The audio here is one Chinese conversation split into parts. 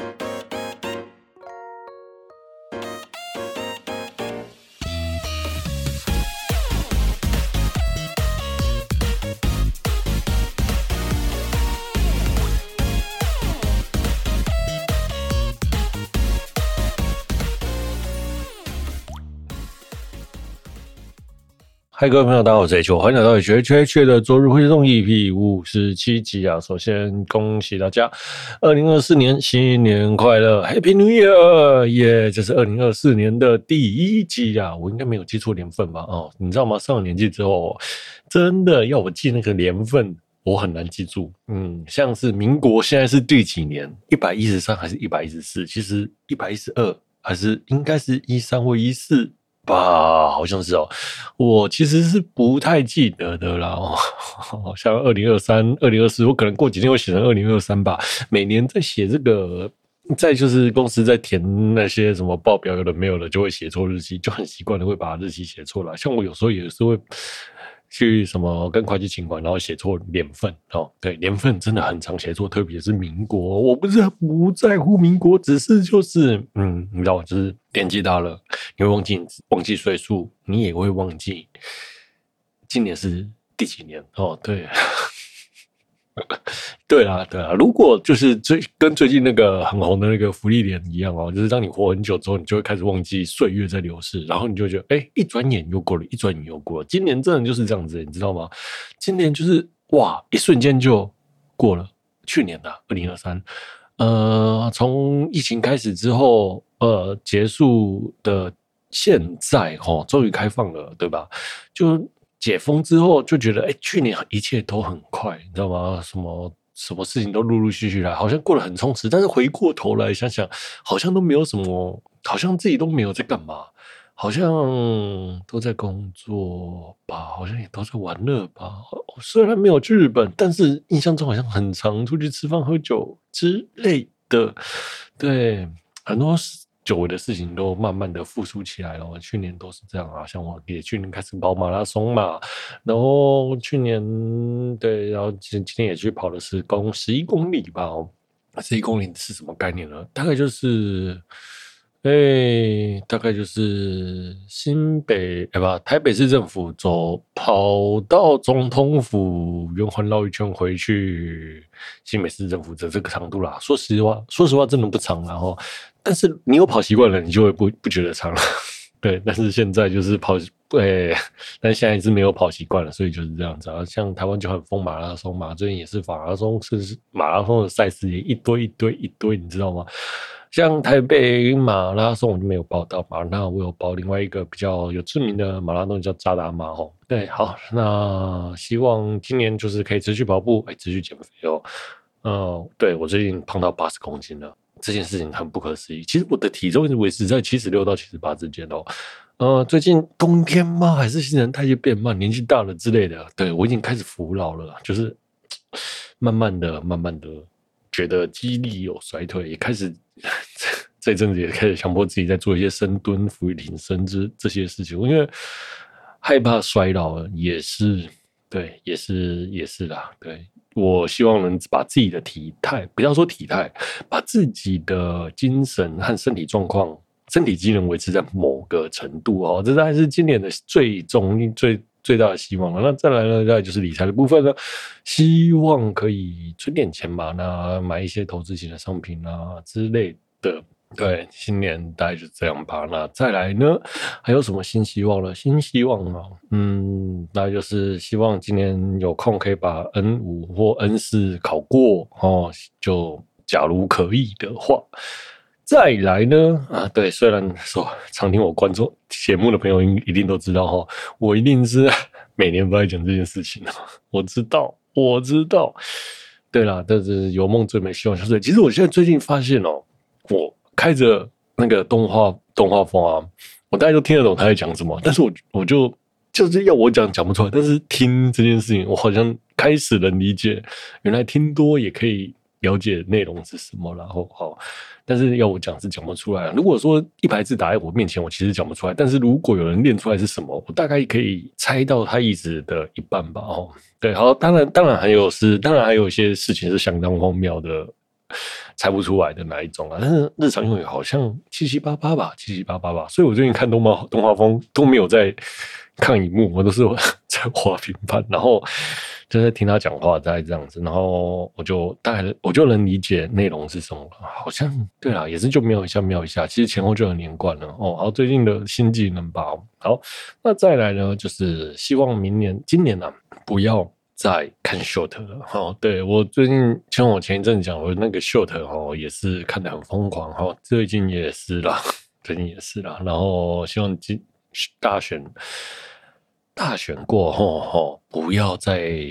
ん?嗨，各位朋友，大家好，我是 H，欢迎来到学缺缺的周日会动 EP 五十七集啊！首先恭喜大家，二零二四年新年快乐，Happy New Year！耶，这是二零二四年的第一集啊！我应该没有记错年份吧？哦，你知道吗？上了年纪之后，真的要我记那个年份，我很难记住。嗯，像是民国现在是第几年？一百一十三还是一百一十四？其实一百一十二还是应该是一三或一四。吧，好像是哦，我其实是不太记得的啦。好像二零二三、二零二四，我可能过几天会写成二零二三吧。每年在写这个，再就是公司在填那些什么报表，有的没有的，就会写错日期，就很习惯的会把日期写错了。像我有时候也是会。去什么跟会计情况，然后写错年份哦，对，年份真的很常写错，特别是民国。我不是不在乎民国，只是就是嗯，你知道，就是年纪大了，你会忘记忘记岁数，你也会忘记今年是第几年哦，对。对啊，对啊，如果就是最跟最近那个很红的那个芙莉莲一样哦，就是当你活很久之后，你就会开始忘记岁月在流逝，然后你就觉得，哎，一转眼又过了，一转眼又过了。今年真的就是这样子，你知道吗？今年就是哇，一瞬间就过了。去年的二零二三，呃，从疫情开始之后，呃，结束的现在，哦，终于开放了，对吧？就。解封之后就觉得，哎、去年一切都很快，你知道吗？什么什么事情都陆陆续续来，好像过得很充实。但是回过头来想想，好像都没有什么，好像自己都没有在干嘛，好像都在工作吧，好像也都在玩乐吧。虽然没有去日本，但是印象中好像很常出去吃饭喝酒之类的。对，很多。久违的事情都慢慢的复苏起来了。去年都是这样啊，像我也去年开始跑马拉松嘛，然后去年对，然后今今天也去跑了十公十一公里吧。十一公里是什么概念呢？大概就是，哎、大概就是新北哎吧，台北市政府走跑到总统府圆环绕一圈回去新北市政府的这个长度啦。说实话，说实话真的不长，然后。但是你有跑习惯了，你就会不不觉得长了，对。但是现在就是跑，对，但现在是没有跑习惯了，所以就是这样子啊。像台湾就很疯马拉松嘛，最近也是马拉松，是马拉松的赛事也一堆一堆一堆，你知道吗？像台北马拉松我就没有报到嘛，那我有报另外一个比较有知名的马拉松叫扎打马哦。对，好，那希望今年就是可以持续跑步，哎，持续减肥哦。嗯、呃，对，我最近胖到八十公斤了。这件事情很不可思议。其实我的体重一直维持在七十六到七十八之间哦。呃，最近冬天吗？还是新陈代谢变慢，年纪大了之类的？对，我已经开始服老了，就是 慢慢的、慢慢的觉得肌力有衰退，也开始 这阵子也开始强迫自己在做一些深蹲、俯卧撑之这些事情，因为害怕衰老，也是对，也是也是啦，对。我希望能把自己的体态，不要说体态，把自己的精神和身体状况、身体机能维持在某个程度哦，这还是今年的最重、最最大的希望了。那再来呢，再就是理财的部分呢，希望可以存点钱吧，那买一些投资型的商品啊之类的。对，新年大概就这样吧。那再来呢？还有什么新希望呢？新希望啊，嗯，那就是希望今年有空可以把 N 五或 N 四考过哦。就假如可以的话，再来呢？啊，对，虽然说常听我观众节目的朋友应一定都知道哈，我一定是 每年都在讲这件事情的。我知道，我知道。对啦，但是有梦最美，希望相随。其实我现在最近发现哦，我。开着那个动画动画风啊，我大概都听得懂他在讲什么，但是我我就就是要我讲讲不出来，但是听这件事情，我好像开始能理解，原来听多也可以了解内容是什么，然后好，但是要我讲是讲不出来。如果说一排字打在我面前，我其实讲不出来，但是如果有人念出来是什么，我大概可以猜到他意思的一半吧。哦，对，好，当然当然还有是，当然还有一些事情是相当荒谬的。猜不出来的哪一种啊。但是日常用语好像七七八八吧，七七八八吧。所以我最近看动漫动画风都没有在看荧幕，我都是 在滑平板，然后。就在听他讲话，在这样子，然后我就大概我就能理解内容是什么。好像对啦，也是就瞄一下瞄一下，其实前后就很连贯了哦。好，最近的新技能吧。好，那再来呢，就是希望明年、今年呢、啊，不要再看 short 了。好，对我最近像我前一阵讲，我那个 short 哦，也是看得很疯狂。哈，最近也是啦，最近也是啦。然后希望今大选。大选过后，吼，不要再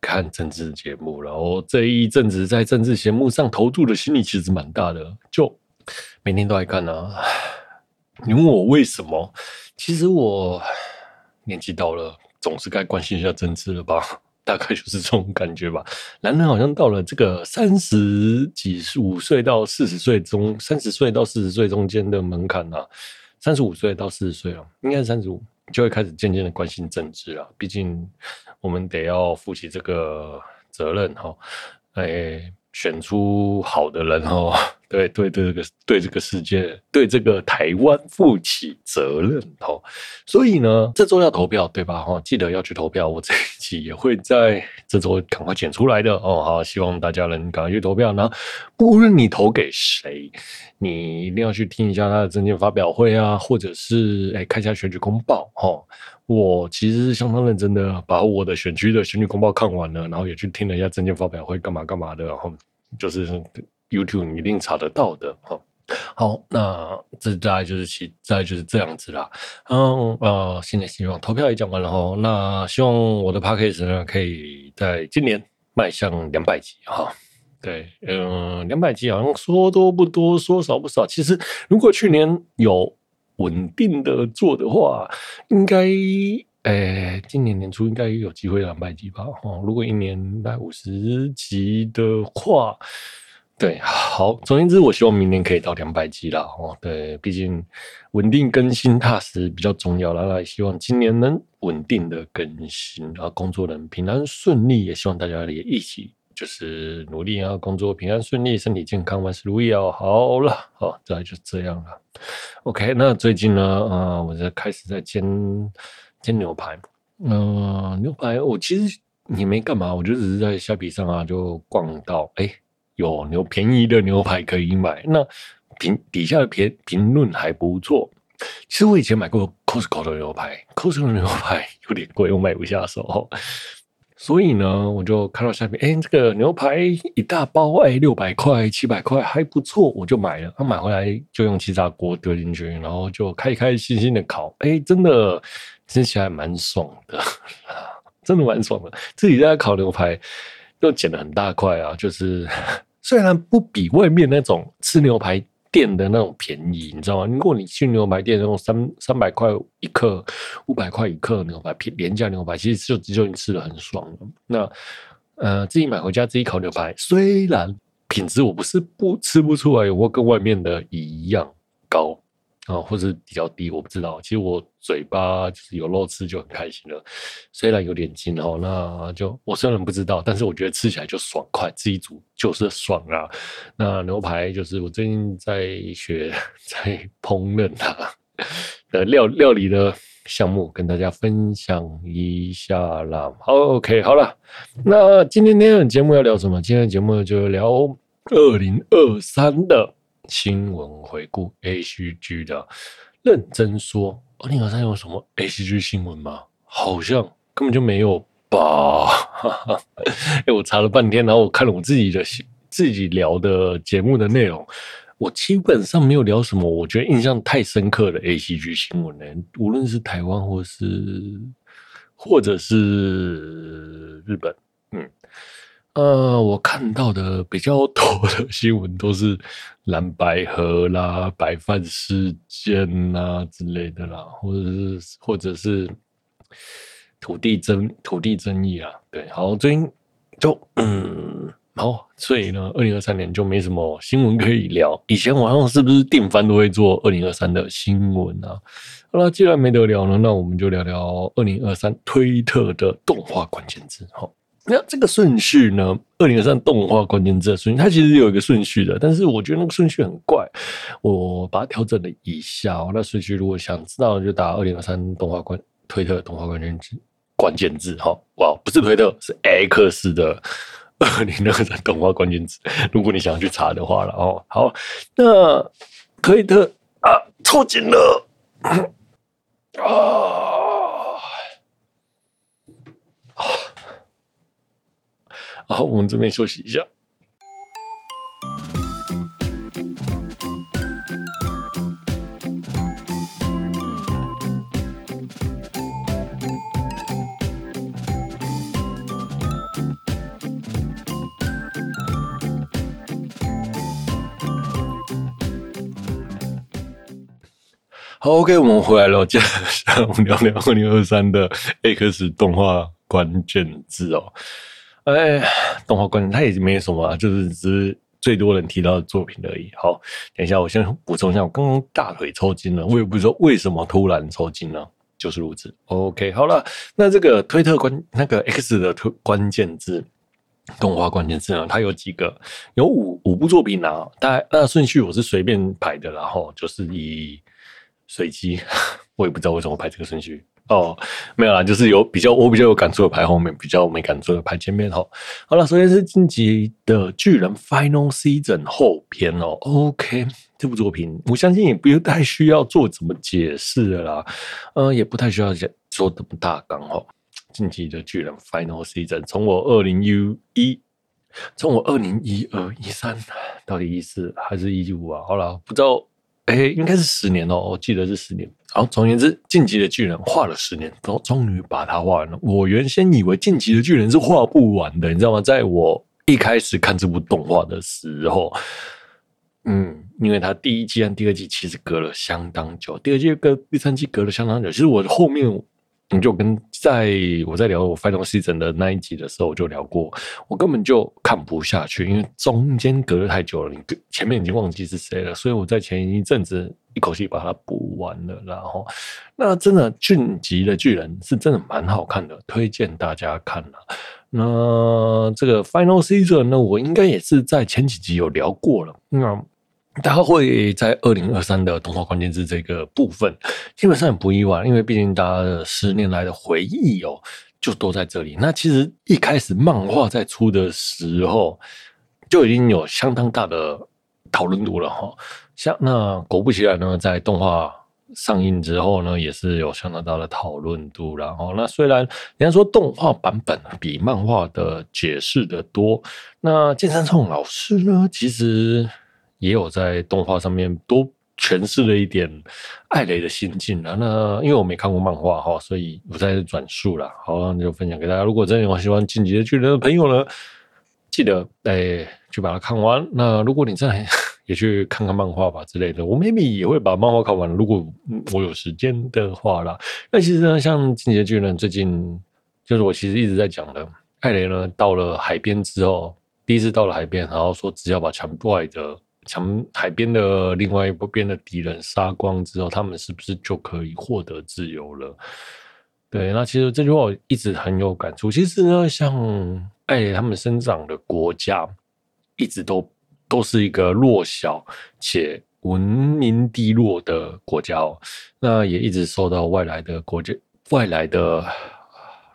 看政治节目了。我这一阵子在政治节目上投注的心力其实蛮大的，就每天都爱看啊。你问我为什么？其实我年纪到了，总是该关心一下政治了吧？大概就是这种感觉吧。男人好像到了这个三十几五岁到四十岁中，三十岁到四十岁中间的门槛啊，三十五岁到四十岁了，应该是三十五。就会开始渐渐的关心政治了，毕竟我们得要负起这个责任哈，哎，选出好的人哈，对对对，这个对这个世界，对这个台湾负起责任哦，所以呢，这周要投票对吧？哈，记得要去投票，我这一期也会在这周赶快剪出来的哦。好，希望大家能赶快去投票，那不论你投给谁。你一定要去听一下他的政见发表会啊，或者是哎看一下选举公报哦。我其实是相当认真的把我的选区的选举公报看完了，然后也去听了一下政见发表会干嘛干嘛的，然后就是 YouTube 你一定查得到的哈。好，那这大概就是其大概就是这样子啦。嗯呃，新年希望投票也讲完了哈，那希望我的 Podcast 呢可以在今年迈向两百集哈。对，嗯，两百集好像说多不多，说少不少。其实如果去年有稳定的做的话，应该，诶，今年年初应该有机会两百集吧？哦，如果一年来五十集的话，对，好。总言之，我希望明年可以到两百集啦。哦，对，毕竟稳定更新踏实比较重要啦。那希望今年能稳定的更新，然后工作能平安顺利，也希望大家也一起。就是努力啊，工作平安顺利，身体健康，万事如意哦。好了，好，再来就这样了。OK，那最近呢，啊、我在开始在煎煎牛排。嗯、牛排我其实也没干嘛，我就只是在虾皮上啊，就逛到，哎，有牛便宜的牛排可以买。那评底下的评评论还不错。其实我以前买过 Costco 的牛排，Costco 的牛排 有点贵，我买不下手。所以呢，我就看到下面，哎、欸，这个牛排一大包，哎，六百块、七百块，还不错，我就买了。他买回来就用气炸锅丢进去，然后就开开心心的烤，哎、真的吃起来蛮爽的，真的蛮爽的。自己在烤牛排又剪了很大块啊，就是虽然不比外面那种吃牛排。店的那种便宜，你知道吗？如果你去牛排店，那种三三百块一克、五百块一克牛排，便廉价牛排，其实就就已经吃的很爽了。那呃，自己买回家自己烤牛排，虽然品质我不是不吃不出来，我跟外面的一样高。啊，或是比较低，我不知道。其实我嘴巴就是有肉吃就很开心了，虽然有点筋哦，那就我虽然不知道，但是我觉得吃起来就爽快，自己煮就是爽啊。那牛排就是我最近在学在烹饪它的料料理的项目，跟大家分享一下啦。好，OK，好了，那今天的节目要聊什么？今天的节目就聊二零二三的。新闻回顾 ACG 的，认真说，二零二三有什么 ACG 新闻吗？好像根本就没有吧。哎、欸，我查了半天，然后我看了我自己的自己聊的节目的内容，我基本上没有聊什么我觉得印象太深刻的 ACG 新闻呢。无论是台湾或是或者是日本，呃，我看到的比较多的 新闻都是蓝白河啦、白饭事件呐之类的啦，或者是或者是土地争土地争议啊。对，好，最近就嗯，好，所以呢，二零二三年就没什么新闻可以聊。以前晚上是不是定番都会做二零二三的新闻啊？好了，既然没得聊了，那我们就聊聊二零二三推特的动画关键字。好。那这个顺序呢？二零二三动画关键字顺序，它其实有一个顺序的，但是我觉得那个顺序很怪，我把它调整了一下。那顺序如果想知道，就打二零二三动画关推特动画关键字关键字哈，哇，不是推特，是 X 的二零二三动画关键字。如果你想要去查的话了哦，好，那推特啊，抽筋了 啊。好，我们这边休息一下。好，OK，我们回来了。接下来我们聊聊二零二三的 X 动画关键字哦。哎，动画观念它也没什么，就是只是最多人提到的作品而已。好，等一下，我先补充一下，我刚刚大腿抽筋了，我也不知道为什么突然抽筋了，就是如此。OK，好了，那这个推特关那个 X 的推关键字，动画关键字呢，它有几个？有五五部作品啊，大概那顺序我是随便排的，然后就是以随机，我也不知道为什么排这个顺序。哦，没有啦，就是有比较我比较有感触的排后面，比较没感触的排前面哈。好了，首先是进击的巨人 Final Season 后篇哦。OK，这部作品我相信也不太需要做怎么解释的啦，呃，也不太需要做怎么大纲哦。进击的巨人 Final Season 从我二零一一，从我二零一二一三到底一四还是一五啊？好了，不知道。哎，应该是十年哦，我记得是十年。好，总而言之，《进击的巨人》画了十年，终终于把它画完了。我原先以为《进击的巨人》是画不完的，你知道吗？在我一开始看这部动画的时候，嗯，因为它第一季和第二季其实隔了相当久，第二季跟第三季隔了相当久。其实我后面。你就跟在我在聊我 Final Season 的那一集的时候，我就聊过，我根本就看不下去，因为中间隔了太久了，你前面已经忘记是谁了，所以我在前一阵子一口气把它补完了。然后，那真的进击的巨人是真的蛮好看的，推荐大家看了。那这个 Final Season 呢，我应该也是在前几集有聊过了。那大家会在二零二三的动画关键字这个部分，基本上也不意外，因为毕竟大家的十年来的回忆哦，就都在这里。那其实一开始漫画在出的时候，就已经有相当大的讨论度了哈。像那果不其然呢，在动画上映之后呢，也是有相当大的讨论度。然后那虽然人家说动画版本比漫画的解释的多，那谏山创老师呢，其实。也有在动画上面多诠释了一点艾雷的心境啊。那因为我没看过漫画哈，所以不再转述了。好，那就分享给大家。如果真的有喜欢《进击的巨人》的朋友呢，记得哎去把它看完。那如果你真的也去看看漫画吧之类的，我 maybe 也会把漫画看完。如果我有时间的话啦。那其实呢，像《进击的巨人》最近就是我其实一直在讲的，艾雷呢到了海边之后，第一次到了海边，然后说只要把墙外的。将海边的另外一边的敌人杀光之后，他们是不是就可以获得自由了？对，那其实这句话我一直很有感触。其实呢，像艾雷，他们生长的国家一直都都是一个弱小且文明低落的国家哦，那也一直受到外来的国家、外来的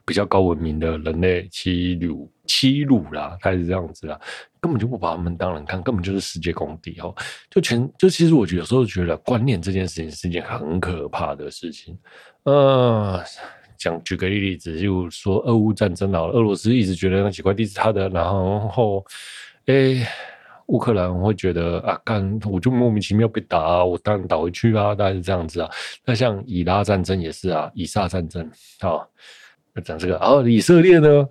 比较高文明的人类欺辱。欺辱啦，他是这样子啦，根本就不把他们当人看，根本就是世界公敌哦。就全就其实我有时候觉得观念这件事情是一件很可怕的事情。呃，讲举个例子，就说俄乌战争了，俄罗斯一直觉得那几块地是他的，然后诶，乌克兰会觉得啊，干我就莫名其妙被打啊，我当然打回去啊，大概是这样子啊。那像以拉战争也是啊，以撒战争啊，讲这个，然后以色列呢？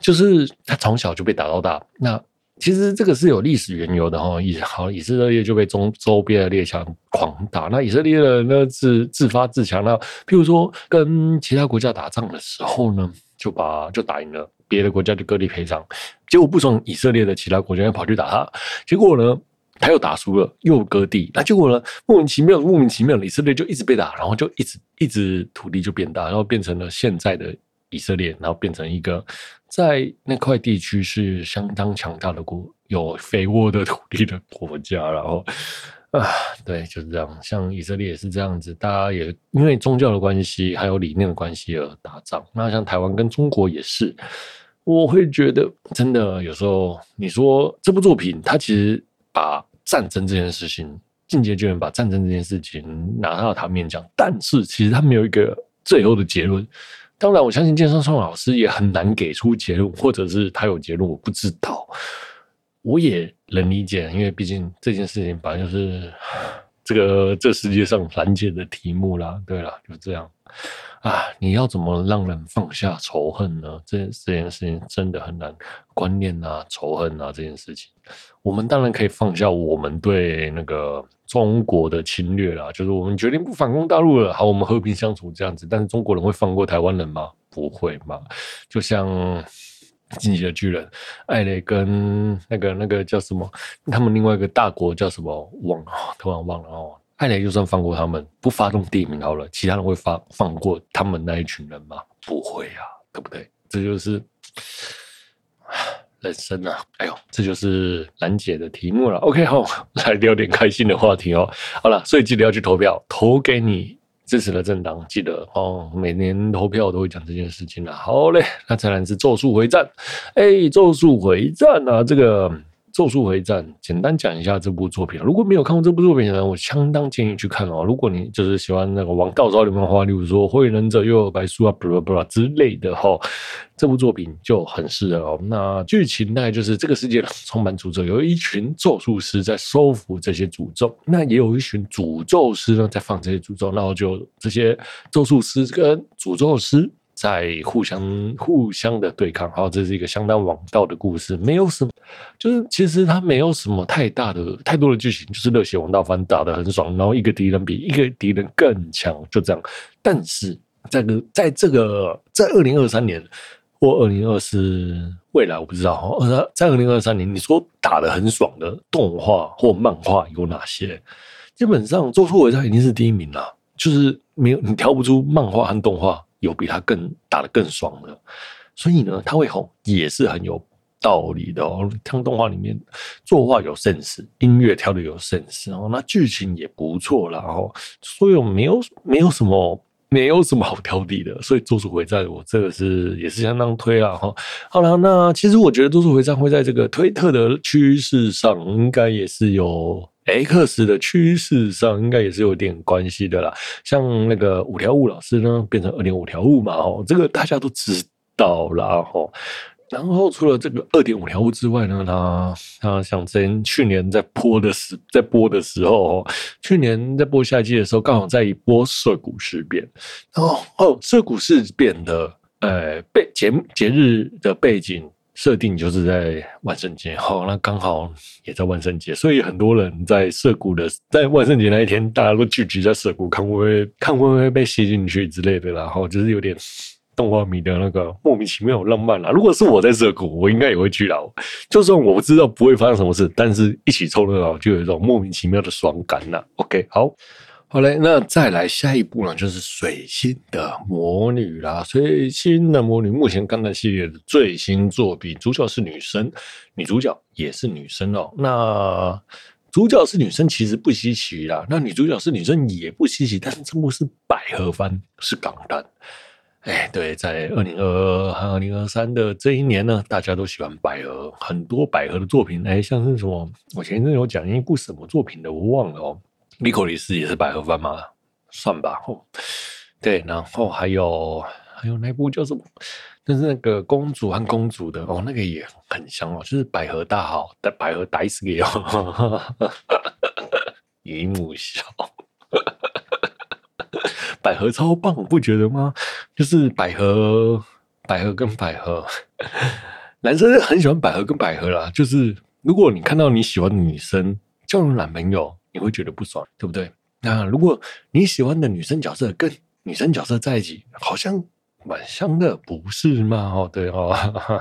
就是他从小就被打到大，那其实这个是有历史缘由的哈。以好以色列就被中周边的列强狂打，那以色列人呢自自发自强，那譬如说跟其他国家打仗的时候呢，就把就打赢了，别的国家就割地赔偿，结果不从以色列的其他国家又跑去打他，结果呢他又打输了，又割地，那结果呢莫名其妙莫名其妙以色列就一直被打，然后就一直一直土地就变大，然后变成了现在的以色列，然后变成一个。在那块地区是相当强大的国，有肥沃的土地的国家，然后啊，对，就是这样。像以色列也是这样子，大家也因为宗教的关系，还有理念的关系而打仗。那像台湾跟中国也是，我会觉得真的有时候，你说这部作品，它其实把战争这件事情。进阶巨人把战争这件事情拿到台面讲，但是其实他没有一个最后的结论。当然，我相信剑创创老师也很难给出结论，或者是他有结论，我不知道。我也能理解，因为毕竟这件事情本来就是这个这世界上难解的题目啦。对啦，就这样。啊，你要怎么让人放下仇恨呢？这这件事情真的很难。观念啊，仇恨啊，这件事情，我们当然可以放下我们对那个中国的侵略啦，就是我们决定不反攻大陆了，好，我们和平相处这样子。但是中国人会放过台湾人吗？不会嘛。就像进击的巨人，艾雷跟那个那个叫什么，他们另外一个大国叫什么？忘了，突然忘了哦。艾雷就算放过他们，不发动地名好了，其他人会放放过他们那一群人吗？不会、啊，对不对？这就是人生啊！哎呦，这就是兰姐的题目了。OK，好，来聊点开心的话题哦。好了，所以记得要去投票，投给你支持的政党。记得哦，每年投票我都会讲这件事情了。好嘞，那再来是咒术回战。哎，咒术回战啊，这个。咒术回战，简单讲一下这部作品。如果没有看过这部作品的人，我相当建议去看哦。如果你就是喜欢那个王道招里面的话，例如说《火影忍者》又有白书啊，布拉布拉之类的哈，这部作品就很适合哦。那剧情大概就是这个世界充满诅咒，有一群咒术师在收服这些诅咒，那也有一群诅咒师呢在放这些诅咒，然后就这些咒术师跟诅咒师。在互相互相的对抗，好，这是一个相当王道的故事，没有什么，就是其实它没有什么太大的太多的剧情，就是热血王道番打得很爽，然后一个敌人比一个敌人更强，就这样。但是这个在这个在二零二三年或二零二四未来，我不知道哈，在二零二三年，你说打得很爽的动画或漫画有哪些？基本上《咒术回战》已经是第一名了，就是没有你挑不出漫画和动画。有比他更打得更爽的，所以呢，他会红也是很有道理的哦。像动画里面作画有 sense，音乐跳的有 sense 哦，那剧情也不错然后，所以没有没有什么没有什么好挑剔的。所以咒术回战我这个是也是相当推啊哈。好了，那其实我觉得咒术回战会在这个推特的趋势上，应该也是有。X 的趋势上应该也是有点关系的啦，像那个五条悟老师呢，变成二点五条悟嘛，哦，这个大家都知道啦，哈。然后除了这个二点五条悟之外呢，他他想，之前去年在播的时，在播的时候，去年在播下一季的时候，刚好在一波涩谷事变，哦哦，涩谷事变的呃背节节日的背景。设定就是在万圣节，好，那刚好也在万圣节，所以很多人在涩谷的，在万圣节那一天，大家都聚集在涩谷，看会不会看会不会被吸进去之类的，然后就是有点动画迷的那个莫名其妙浪漫啦。如果是我在涩谷，我应该也会去啦。就算我不知道不会发生什么事，但是一起凑热闹就有一种莫名其妙的爽感啦。OK，好。好嘞，那再来下一部呢，就是水星的魔女啦。水星的魔女目前钢弹系列的最新作品，主角是女生，女主角也是女生哦。那主角是女生其实不稀奇啦，那女主角是女生也不稀奇。但是这部是百合番，是港弹。哎，对，在二零二二和二零二三的这一年呢，大家都喜欢百合，很多百合的作品。哎，像是什么，我前一阵有讲一部什么作品的，我忘了哦。莉可里斯也是百合番吗？算吧。哦，对，然后还有还有那部叫什么？就是那个公主和公主的哦，那个也很香哦，就是百合大好，百合大好き哦，姨母笑，百合超棒，不觉得吗？就是百合，百合跟百合，男生很喜欢百合跟百合啦。就是如果你看到你喜欢的女生交了男朋友。你会觉得不爽，对不对？那如果你喜欢的女生角色跟女生角色在一起，好像蛮像的，不是吗？哦，对哦，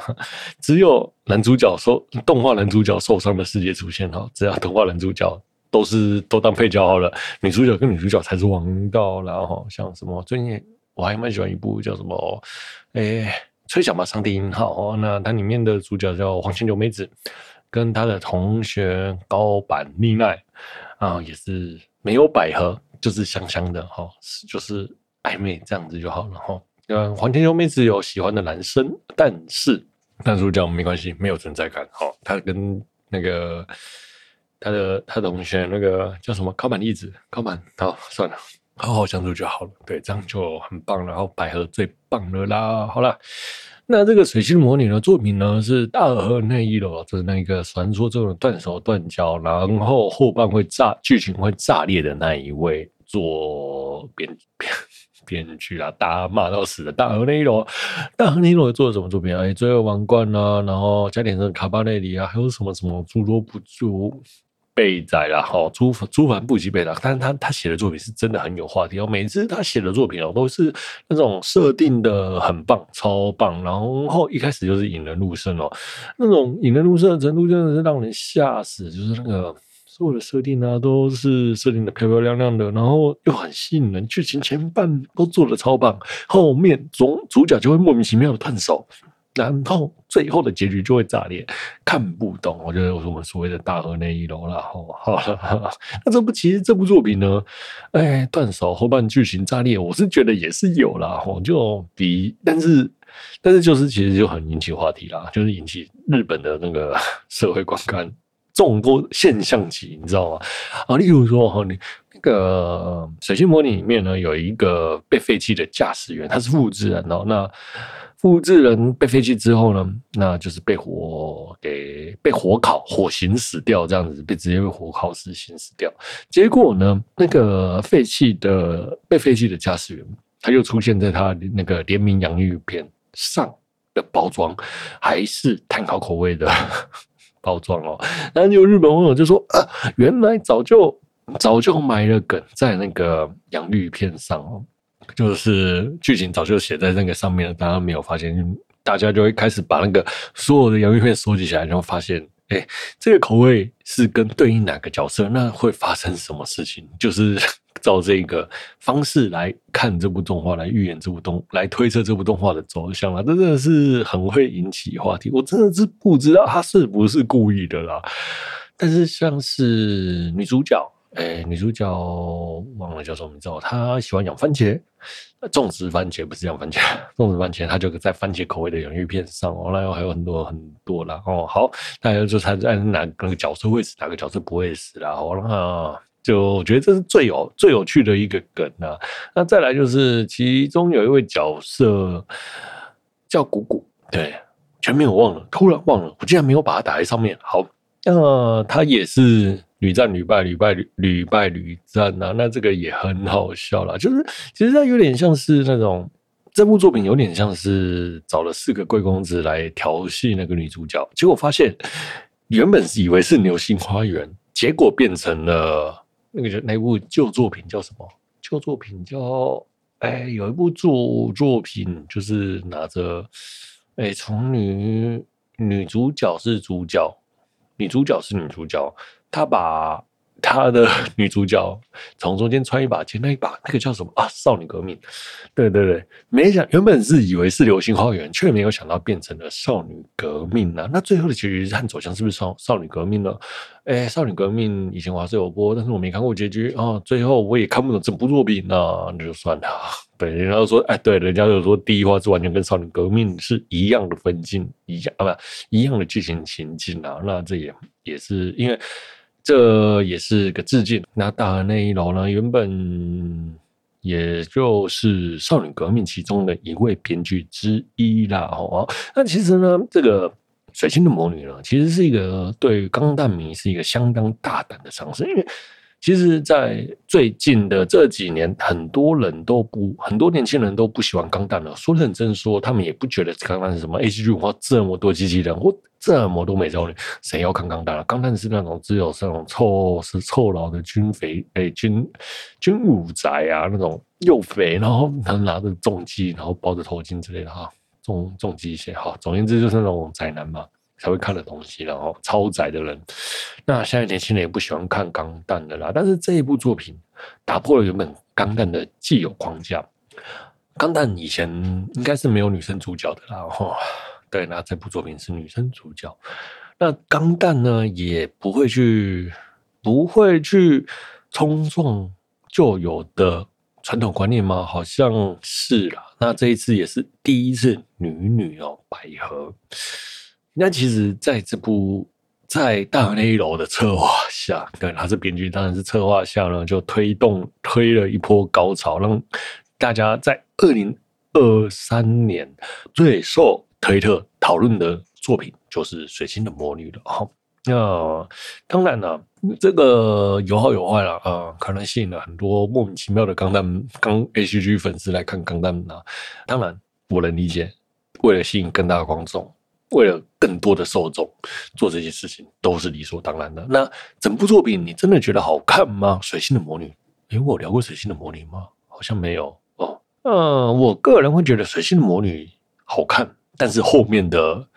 只有男主角受动画男主角受伤的世界出现哦，只要动画男主角都是都当配角好了，女主角跟女主角才是王道。然后像什么最近我还蛮喜欢一部叫什么，诶吹响吧，上帝音号哦。那它里面的主角叫黄千九妹子，跟她的同学高坂丽奈啊，也是没有百合，就是香香的哈，就是暧昧这样子就好了哈。嗯，黄千九妹子有喜欢的男生，但是男主角没关系，没有存在感。哈，他跟那个他的他的同学那个叫什么高坂丽子，高坂，好算了。好好相处就好了，对，这样就很棒。然后百合最棒了啦。好了，那这个水星魔女的作品呢，是大河内一楼，就是那个传说中的断手断脚，然后后半会炸，剧情会炸裂的那一位做编编编剧啊，大家骂到死的大河内一楼，大河内一楼做了什么作品？哎，《罪恶王冠》啊，然后加点声卡巴内里啊，还有什么什么诸多不足。备载了哈，诸诸凡不及备载，但是他他写的作品是真的很有话题哦。每次他写的作品哦，都是那种设定的很棒，超棒。然后一开始就是引人入胜哦，那种引人入胜的程度真的是让人吓死。就是那个所有的设定啊，都是设定的漂漂亮亮的，然后又很吸引人。剧情前半都做的超棒，后面总主角就会莫名其妙的断手。然后最后的结局就会炸裂，看不懂。我觉得我们所谓的大河内一楼了。好，那这部其实这部作品呢，哎，断手后半剧情炸裂，我是觉得也是有啦。我，就比，但是但是就是其实就很引起话题啦，就是引起日本的那个 社会观感众多现象级，你知道吗？啊，例如说哈，你那个水星模拟里面呢，有一个被废弃的驾驶员，他是复制人哦，那。复制人被废弃之后呢，那就是被火给被火烤，火刑死掉，这样子被直接被火烤死刑死掉。结果呢，那个废弃的被废弃的驾驶员，他又出现在他那个联名洋芋片上的包装，还是炭烤口味的 包装哦。然后有日本网友就说啊，原来早就早就埋了梗在那个洋芋片上哦。就是剧情早就写在那个上面了，大家没有发现，大家就会开始把那个所有的洋芋片收集起来，然后发现，哎，这个口味是跟对应哪个角色，那会发生什么事情？就是 照这个方式来看这部动画，来预演这部动，来推测这部动画的走向了，真的是很会引起话题。我真的是不知道他是不是故意的啦，但是像是女主角。哎、女主角忘了叫什么名字，她喜欢养番茄，种植番茄不是养番茄，种植番茄，她就在番茄口味的洋芋片上哦，然后还有很多很多啦哦。好，大家就猜在哪个角色会死，哪个角色不会死啦。好，那就我觉得这是最有最有趣的一个梗啊。那再来就是其中有一位角色叫谷谷，对，全名我忘了，突然忘了，我竟然没有把它打在上面。好，那他也是。屡战屡败，屡败屡屡败屡战啊！那这个也很好笑啦，就是其实它有点像是那种这部作品有点像是找了四个贵公子来调戏那个女主角，结果发现原本是以为是流星花园，结果变成了那个叫那部旧作品叫什么？旧作品叫哎，有一部作作品就是拿着哎，从女女主角是主角，女主角是女主角。她把他的女主角从中间穿一把剑，那一把那个叫什么啊？少女革命，对对对，没想原本是以为是流星花园，却没有想到变成了少女革命呢、啊。那最后的结局和走向是不是少少女革命呢？哎，少女革命以前华视有播，但是我没看过结局啊。最后我也看不懂整部作品呢、那就算了。对，人家说，哎，对，人家就说第一话是完全跟少女革命是一样的分镜，一样啊，不一样的剧情情境啊。那这也也是因为。这也是个致敬。那大河内一楼呢，原本也就是少女革命其中的一位编剧之一啦。哦，那其实呢，这个水星的魔女呢，其实是一个对钢弹迷是一个相当大胆的尝试，因为。其实，在最近的这几年，很多人都不，很多年轻人都不喜欢钢弹了。说认真说，他们也不觉得钢弹是什么 H G 文化，这么多机器人或这么多美少女，谁要看钢弹了？钢弹是那种只有这种臭是臭老的军肥哎军军武宅啊，那种又肥，然后能拿着重机，然后包着头巾之类的哈，重重机械哈。总而言之，就是那种宅男嘛。才会看的东西，然后超宅的人，那现在年轻人也不喜欢看钢弹的啦。但是这一部作品打破了原本钢弹的既有框架，钢弹以前应该是没有女生主角的啦，哦，对，那这部作品是女生主角。那钢弹呢，也不会去，不会去冲撞旧有的传统观念吗？好像是啦。那这一次也是第一次女女哦，百合。那其实在这部在大河内一楼的策划下，对，他是编剧，当然是策划下呢，就推动推了一波高潮，让大家在二零二三年最受推特讨论的作品就是《水星的魔女》了。哈，那当然了，这个有好有坏了啊，可能吸引了很多莫名其妙的钢弹钢 H G 粉丝来看钢弹啊。当然，我能理解，为了吸引更大的观众。为了更多的受众做这些事情都是理所当然的。那整部作品你真的觉得好看吗？水星的魔女，诶，我有聊过水星的魔女吗？好像没有哦。嗯，我个人会觉得水星的魔女好看，但是后面的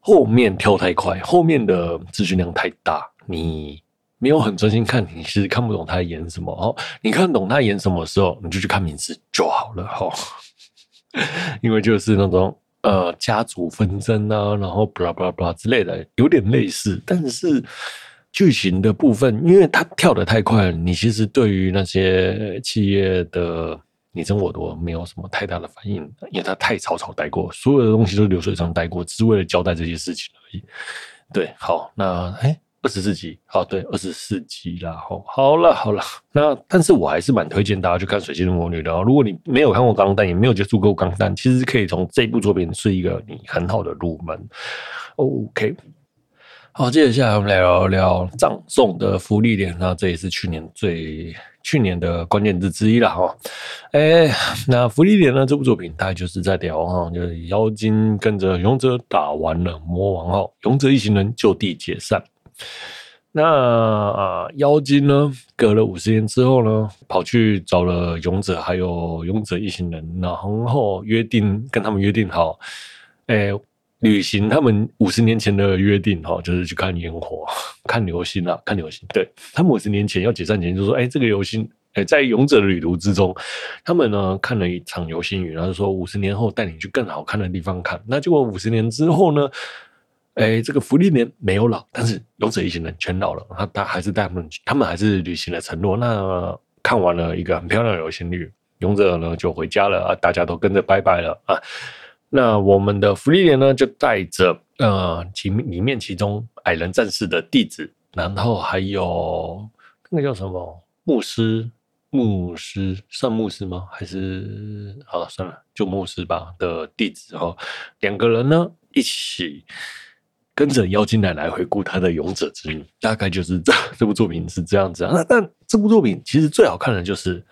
后面跳太快，后面的资讯量太大，你没有很专心看，你其实看不懂他演什么。哦，你看懂他演什么的时候，你就去看名字就好了。哈，因为就是那种。呃，家族纷争啊，然后巴拉巴拉巴拉之类的，有点类似。但是剧情的部分，因为它跳得太快，你其实对于那些企业的你争我夺没有什么太大的反应，因为它太草草带过，所有的东西都流水上带过，只是为了交代这些事情而已。对，好，那哎。二十四集，好，对，二十四集啦，好，好了，好了，那但是我还是蛮推荐大家去看《水星的魔女》的哦。如果你没有看过《钢弹》，也没有接触过《钢弹》，其实可以从这部作品是一个你很好的入门。OK，好，接下来我们来聊聊葬送的芙莉莲，那这也是去年最去年的关键字之一了哈。哎，那芙莉莲呢？这部作品大概就是在聊哈，就是妖精跟着勇者打完了魔王后，勇者一行人就地解散。那，妖精呢？隔了五十年之后呢，跑去找了勇者，还有勇者一行人，然后约定跟他们约定好，哎，履行他们五十年前的约定哈，就是去看烟火、看流星啊，看流星。对，他们五十年前要解散前就说，哎，这个流星，哎，在勇者的旅途之中，他们呢看了一场流星雨，然后说五十年后带你去更好看的地方看。那结果五十年之后呢？哎，这个芙莉莲没有老，但是勇者一行人全老了。他他还是带他们，他们还是履行了承诺。那看完了一个很漂亮的流星雨，勇者呢就回家了啊，大家都跟着拜拜了啊。那我们的芙莉莲呢，就带着呃其里面其中矮人战士的弟子，然后还有那个叫什么牧师，牧师算牧师吗？还是好了算了，就牧师吧的弟子哈，两个人呢一起。跟着妖精奶奶回顾他的勇者之旅，大概就是这 这部作品是这样子啊。那但这部作品其实最好看的就是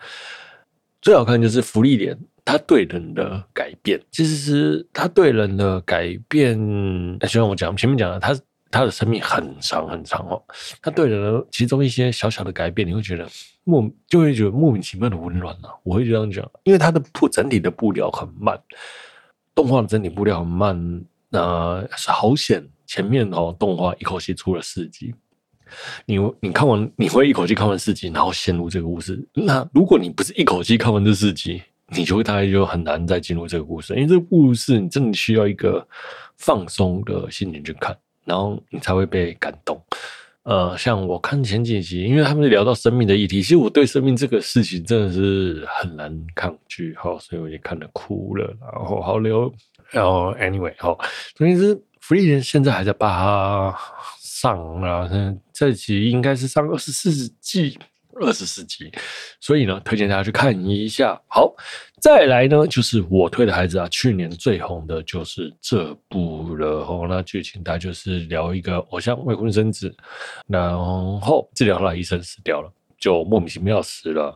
最好看就是芙莉莲他对人的改变，其实是他对人的改变。就像我讲前面讲的，他他的生命很长很长哦。他对人的其中一些小小的改变，你会觉得莫就会觉得莫名其妙的温暖啊。我会这样讲，因为他的步整体的步调很慢，动画的整体步调很慢，那、是好险。前面哦，动画一口气出了四集，你你看完你会一口气看完四集，然后陷入这个故事。那如果你不是一口气看完这四集，你就会大概就很难再进入这个故事，因为这个故事你真的需要一个放松的心情去看，然后你才会被感动。呃，像我看前几集，因为他们聊到生命的议题，其实我对生命这个事情真的是很难抗拒，好，所以我也看了哭了，然后好流，然后 anyway 好，总之是。芙莉莲现在还在巴哈上啊，这集应该是上二十四集，二十四集，所以呢，推荐大家去看一下。好，再来呢，就是我推的孩子啊，去年最红的就是这部了。哦，那剧情大概就是聊一个偶像未婚生子，然后治疗好医生死掉了，就莫名其妙死了。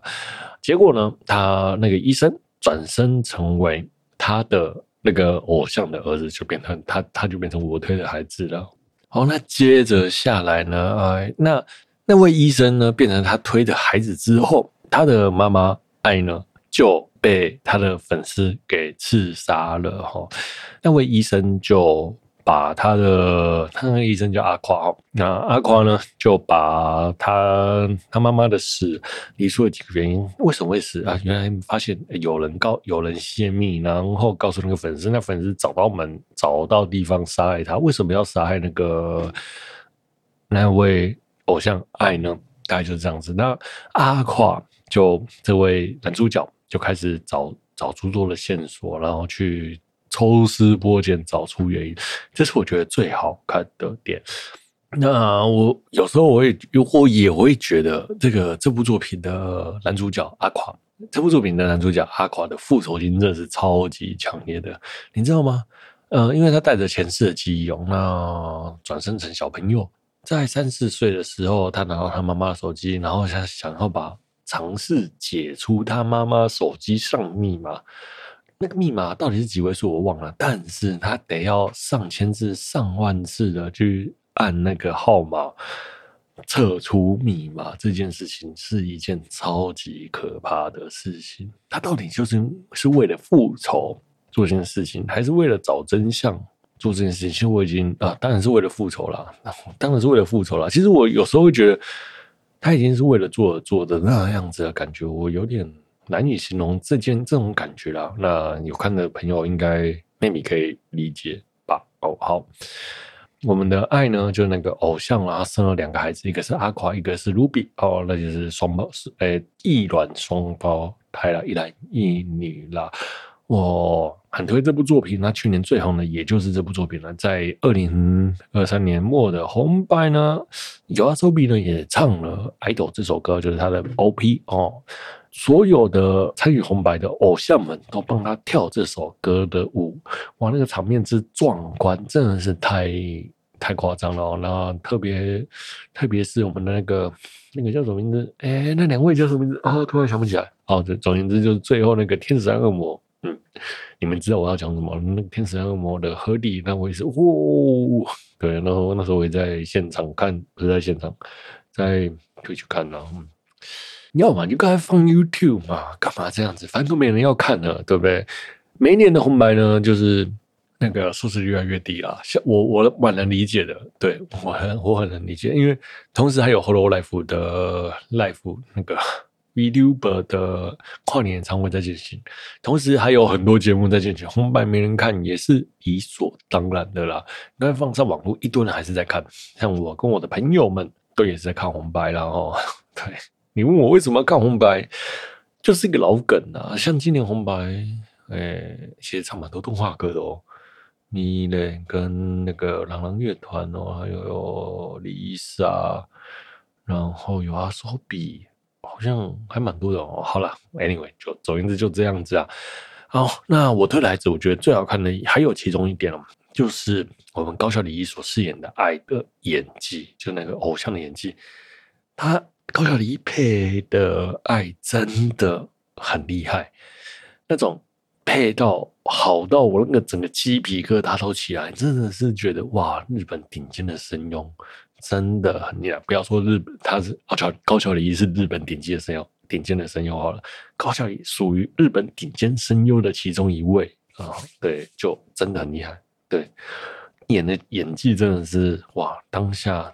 结果呢，他那个医生转身成为他的。那个偶像的儿子就变成他，他就变成我推的孩子了。好，那接着下来呢？哎，那那位医生呢，变成他推的孩子之后，他的妈妈爱呢就被他的粉丝给刺杀了。哈，那位医生就把他的他那个医生叫阿夸哦，那阿夸呢就把他他妈妈的死理出了几个原因，为什么会死啊？原来发现有人告有人泄密，然后告诉那个粉丝，那粉丝找到门找到地方杀害他，为什么要杀害那个那位偶像爱呢？大概就是这样子。那阿夸就这位男主角就开始找找诸多的线索，然后去。抽丝剥茧找出原因，这是我觉得最好看的点。那我有时候我也我也会觉得，这个这部作品的男主角阿垮，这部作品的男主角阿垮的复仇心真的是超级强烈的，你知道吗？呃，因为他带着前世的记忆，那转生成小朋友，在三四岁的时候，他拿到他妈妈的手机，然后他想要把尝试解除他妈妈手机上密码。那个密码到底是几位数我忘了，但是他得要上千次、上万次的去按那个号码撤除密码，这件事情是一件超级可怕的事情。他到底就是是为了复仇做这件事情，还是为了找真相做这件事情？其实我已经啊，当然是为了复仇了，当然是为了复仇了。其实我有时候会觉得，他已经是为了做而做的那样子的感觉，我有点。难以形容这件这种感觉啦。那有看的朋友应该妹妹可以理解吧？哦，好，我们的爱呢，就那个偶像啊，生了两个孩子，一个是阿夸，一个是 Ruby 哦，那就是双胞是诶，异卵双胞胎了，一男一女啦。我很推这部作品，那去年最红的也就是这部作品了。在二零二三年末的红白呢，YOASOBI 呢也唱了《idol》这首歌，就是他的 OP 哦。所有的参与红白的偶像们都帮他跳这首歌的舞，哇，那个场面之壮观，真的是太太夸张了哦。那特别特别是我们的那个那个叫什么名字？哎，那两位叫什么名字？哦，突然想不起来。哦，这总言之就是最后那个天使和恶魔。嗯，你们知道我要讲什么？那个天使和恶魔的合体，那我也是，哇，对，然后那时候我也在现场看，不是在现场，在可以去看了。嗯。你要嘛，就刚才放 YouTube 嘛，干嘛这样子？反正都没人要看了，对不对？每一年的红白呢，就是那个收视率越来越低啊。像我，我蛮能理解的，对我很我很能理解，因为同时还有 Hello Life 的 Life 那个 VTuber 的跨年演唱会在进行，同时还有很多节目在进行。红白没人看也是理所当然的啦。你看放上网络，一堆人还是在看。像我跟我的朋友们都也是在看红白啦哦，对。你问我为什么要看红白，就是一个老梗啊。像今年红白，哎、欸，其实唱蛮多动画歌的哦。你呢，跟那个朗朗乐团哦，还有李莎，然后有阿索比，好像还蛮多的哦。好了，anyway，就总言之就这样子啊。好，那我推来子，我觉得最好看的还有其中一点哦，就是我们高桥李依所饰演的爱的演技，就那个偶像的演技，他。高桥李依配的爱真的很厉害，那种配到好到我那个整个鸡皮疙瘩都起来，真的是觉得哇，日本顶尖的声优真的很厉害。不要说日本，他是高桥高桥李依是日本顶尖的声优，顶尖的声优好了，高桥李依属于日本顶尖声优的其中一位啊，对，就真的很厉害，对，演的演技真的是哇，当下。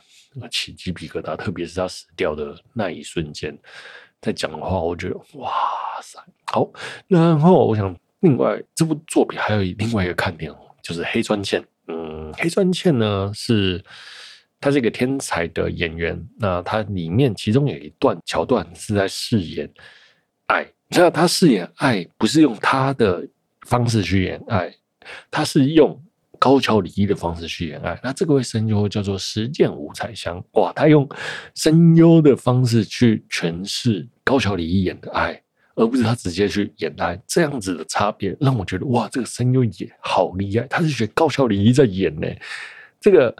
起鸡皮疙瘩，特别是他死掉的那一瞬间，在讲的话，我觉得哇塞，好。然后我想，另外这部作品还有另外一个看点哦，就是黑川茜。嗯，黑川茜呢是，他是一个天才的演员。那他里面其中有一段桥段是在饰演爱，那他饰演爱不是用他的方式去演爱，他是用。高桥李依的方式去演爱，那这个位声优叫做石见五彩香，哇，他用声优的方式去诠释高桥李依演的爱，而不是他直接去演爱，这样子的差别让我觉得哇，这个声优也好厉害，他是学高桥李依在演呢，这个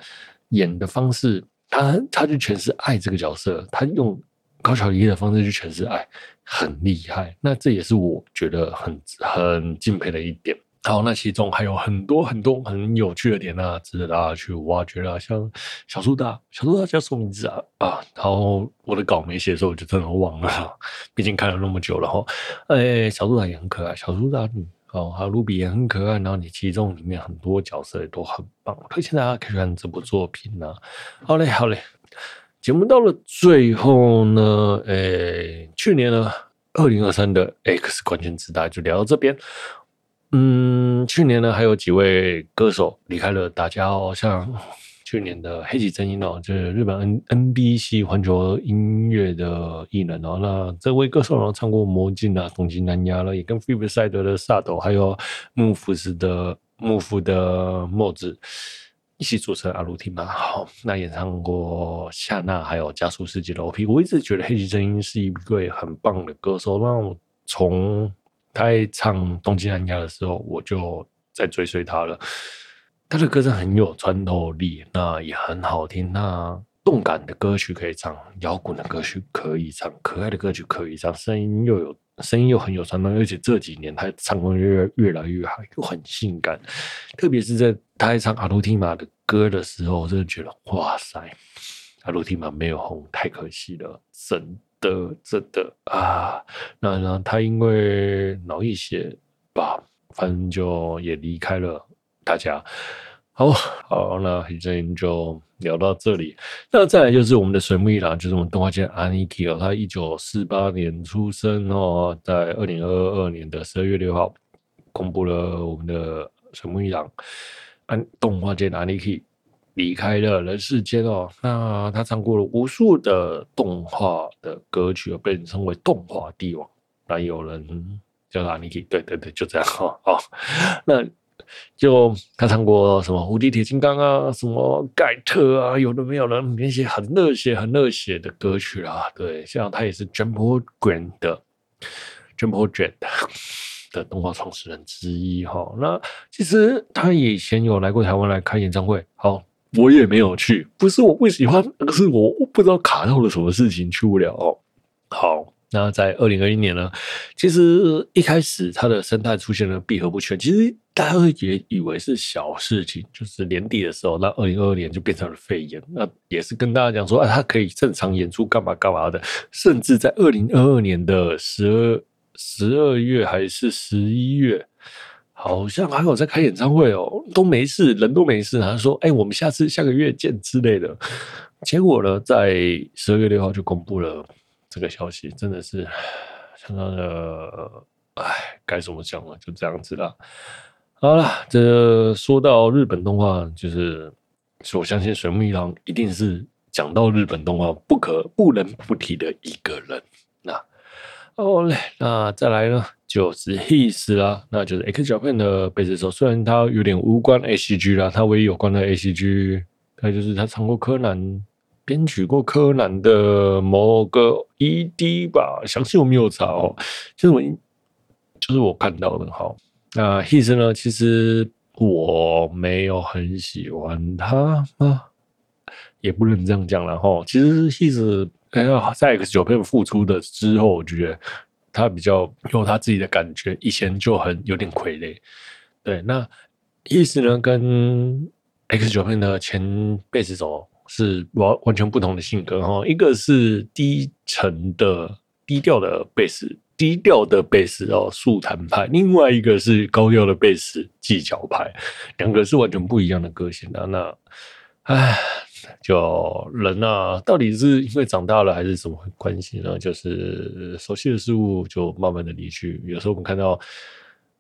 演的方式，他他就诠释爱这个角色，他用高桥李依的方式去诠释爱，很厉害，那这也是我觉得很很敬佩的一点。好，那其中还有很多很多很有趣的点啊，值得大家去挖掘啊。像小苏打，小苏打叫什么名字啊？啊，然后我的稿没写的时候，我就真的忘了，毕竟看了那么久了哈。哎，小苏打也很可爱，小苏打，哦，还有卢比也很可爱，然后你其中里面很多角色也都很棒，推荐大家可以看这部作品呢、啊。好嘞，好嘞，节目到了最后呢，诶，去年呢，二零二三的 X 关键词大家就聊到这边。嗯，去年呢还有几位歌手离开了大家哦，像。去年的黑崎真音哦，就是日本 N N B C 环球音乐的艺人哦。那这位歌手呢，唱过《魔镜》啊，《东京南亚》了，也跟 Flipside 的萨斗，还有幕府斯的幕府的墨子一起组成阿鲁提马。好，那也唱过夏娜，还有加速世界的 OP。我一直觉得黑崎真音是一位很棒的歌手。那我从他唱《东京南亚》的时候，我就在追随他了。他的歌声很有穿透力，那也很好听。那动感的歌曲可以唱，摇滚的歌曲可以唱，可爱的歌曲可以唱，声音又有声音又很有穿透力，而且这几年他唱功越越来越好，又很性感。特别是在他在唱阿鲁提玛的歌的时候，我真的觉得哇塞，阿鲁提玛没有红太可惜了，真的真的啊。那然后他因为脑溢血吧，反正就也离开了。大家好，好，那今天就聊到这里。那再来就是我们的水木一郎，就是我们动画界的 Aniki 哦，他一九四八年出生哦，在二零二二年的十二月六号公布了我们的水木一郎，安动画界的 Aniki 离开了人世间哦。那他唱过了无数的动画的歌曲，被人称为动画帝王。那有人叫他 Aniki，对对对，就这样哈。好，那。就他唱过什么《无敌铁金刚》啊，什么盖特啊，有的没有的那些很热血、很热血的歌曲啊。对，像他也是 Jump Green 的 Jump Jet 的动画创始人之一哈。那其实他以前有来过台湾来开演唱会，好，我也没有去，不是我不喜欢，而是我不知道卡到了什么事情去不了哦。好。那在二零二一年呢，其实一开始它的生态出现了闭合不全，其实大家也以为是小事情，就是年底的时候，那二零二二年就变成了肺炎，那也是跟大家讲说，啊，它可以正常演出干嘛干嘛的，甚至在二零二二年的十二十二月还是十一月，好像还有在开演唱会哦，都没事，人都没事，他说，哎，我们下次下个月见之类的，结果呢，在十二月六号就公布了。这个消息真的是相当的，哎，该怎么讲呢？就这样子啦。好了，这说到日本动画，就是我相信水木一郎一定是讲到日本动画不可不能不提的一个人。那好嘞，那再来呢，就是 His 啦，那就是 X Japan 的贝斯手。虽然他有点无关 ACG 啦，他唯一有关的 ACG，他就是他唱过柯南。编曲过柯南的某个 ED 吧，详细我没有查哦。就是我，就是我看到的哈。那 His 呢？其实我没有很喜欢他啊，也不能这样讲了哈。其实 His 在 X 九片复出的之后，我觉得他比较有他自己的感觉，以前就很有点傀儡。对，那 His 呢？跟 X 九片的前贝斯手。是完完全不同的性格哈，一个是低沉的低调的贝斯，低调的贝斯哦，速弹派；另外一个是高调的贝斯，技巧派。两个是完全不一样的个性的。那，唉，就人啊，到底是因为长大了还是什么关系呢？就是熟悉的事物就慢慢的离去。有时候我们看到，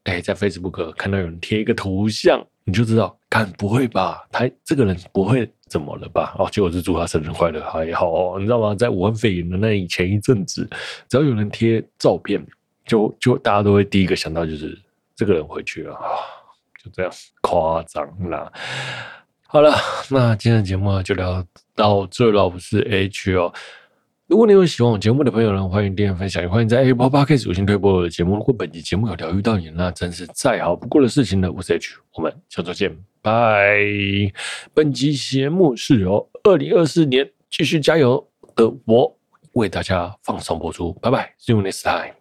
哎，在 Facebook 看到有人贴一个图像。你就知道，看不会吧？他这个人不会怎么了吧？哦，结果是祝他生日快乐，还好哦，你知道吗？在武汉肺炎的那前一阵子，只要有人贴照片，就就大家都会第一个想到就是这个人回去了啊，就这样夸张啦。好了，那今天的节目就聊到这了，我是 H 哦。如果你有喜欢我节目的朋友呢，欢迎订阅分享，也欢迎在 Apple Podcast 五星推播我的节目。如果本期节目有疗愈到你，那真是再好不过的事情了。我是 H，我们下周见，拜。本期节目是由二零二四年继续加油的我为大家放送播出，拜拜，See you next time。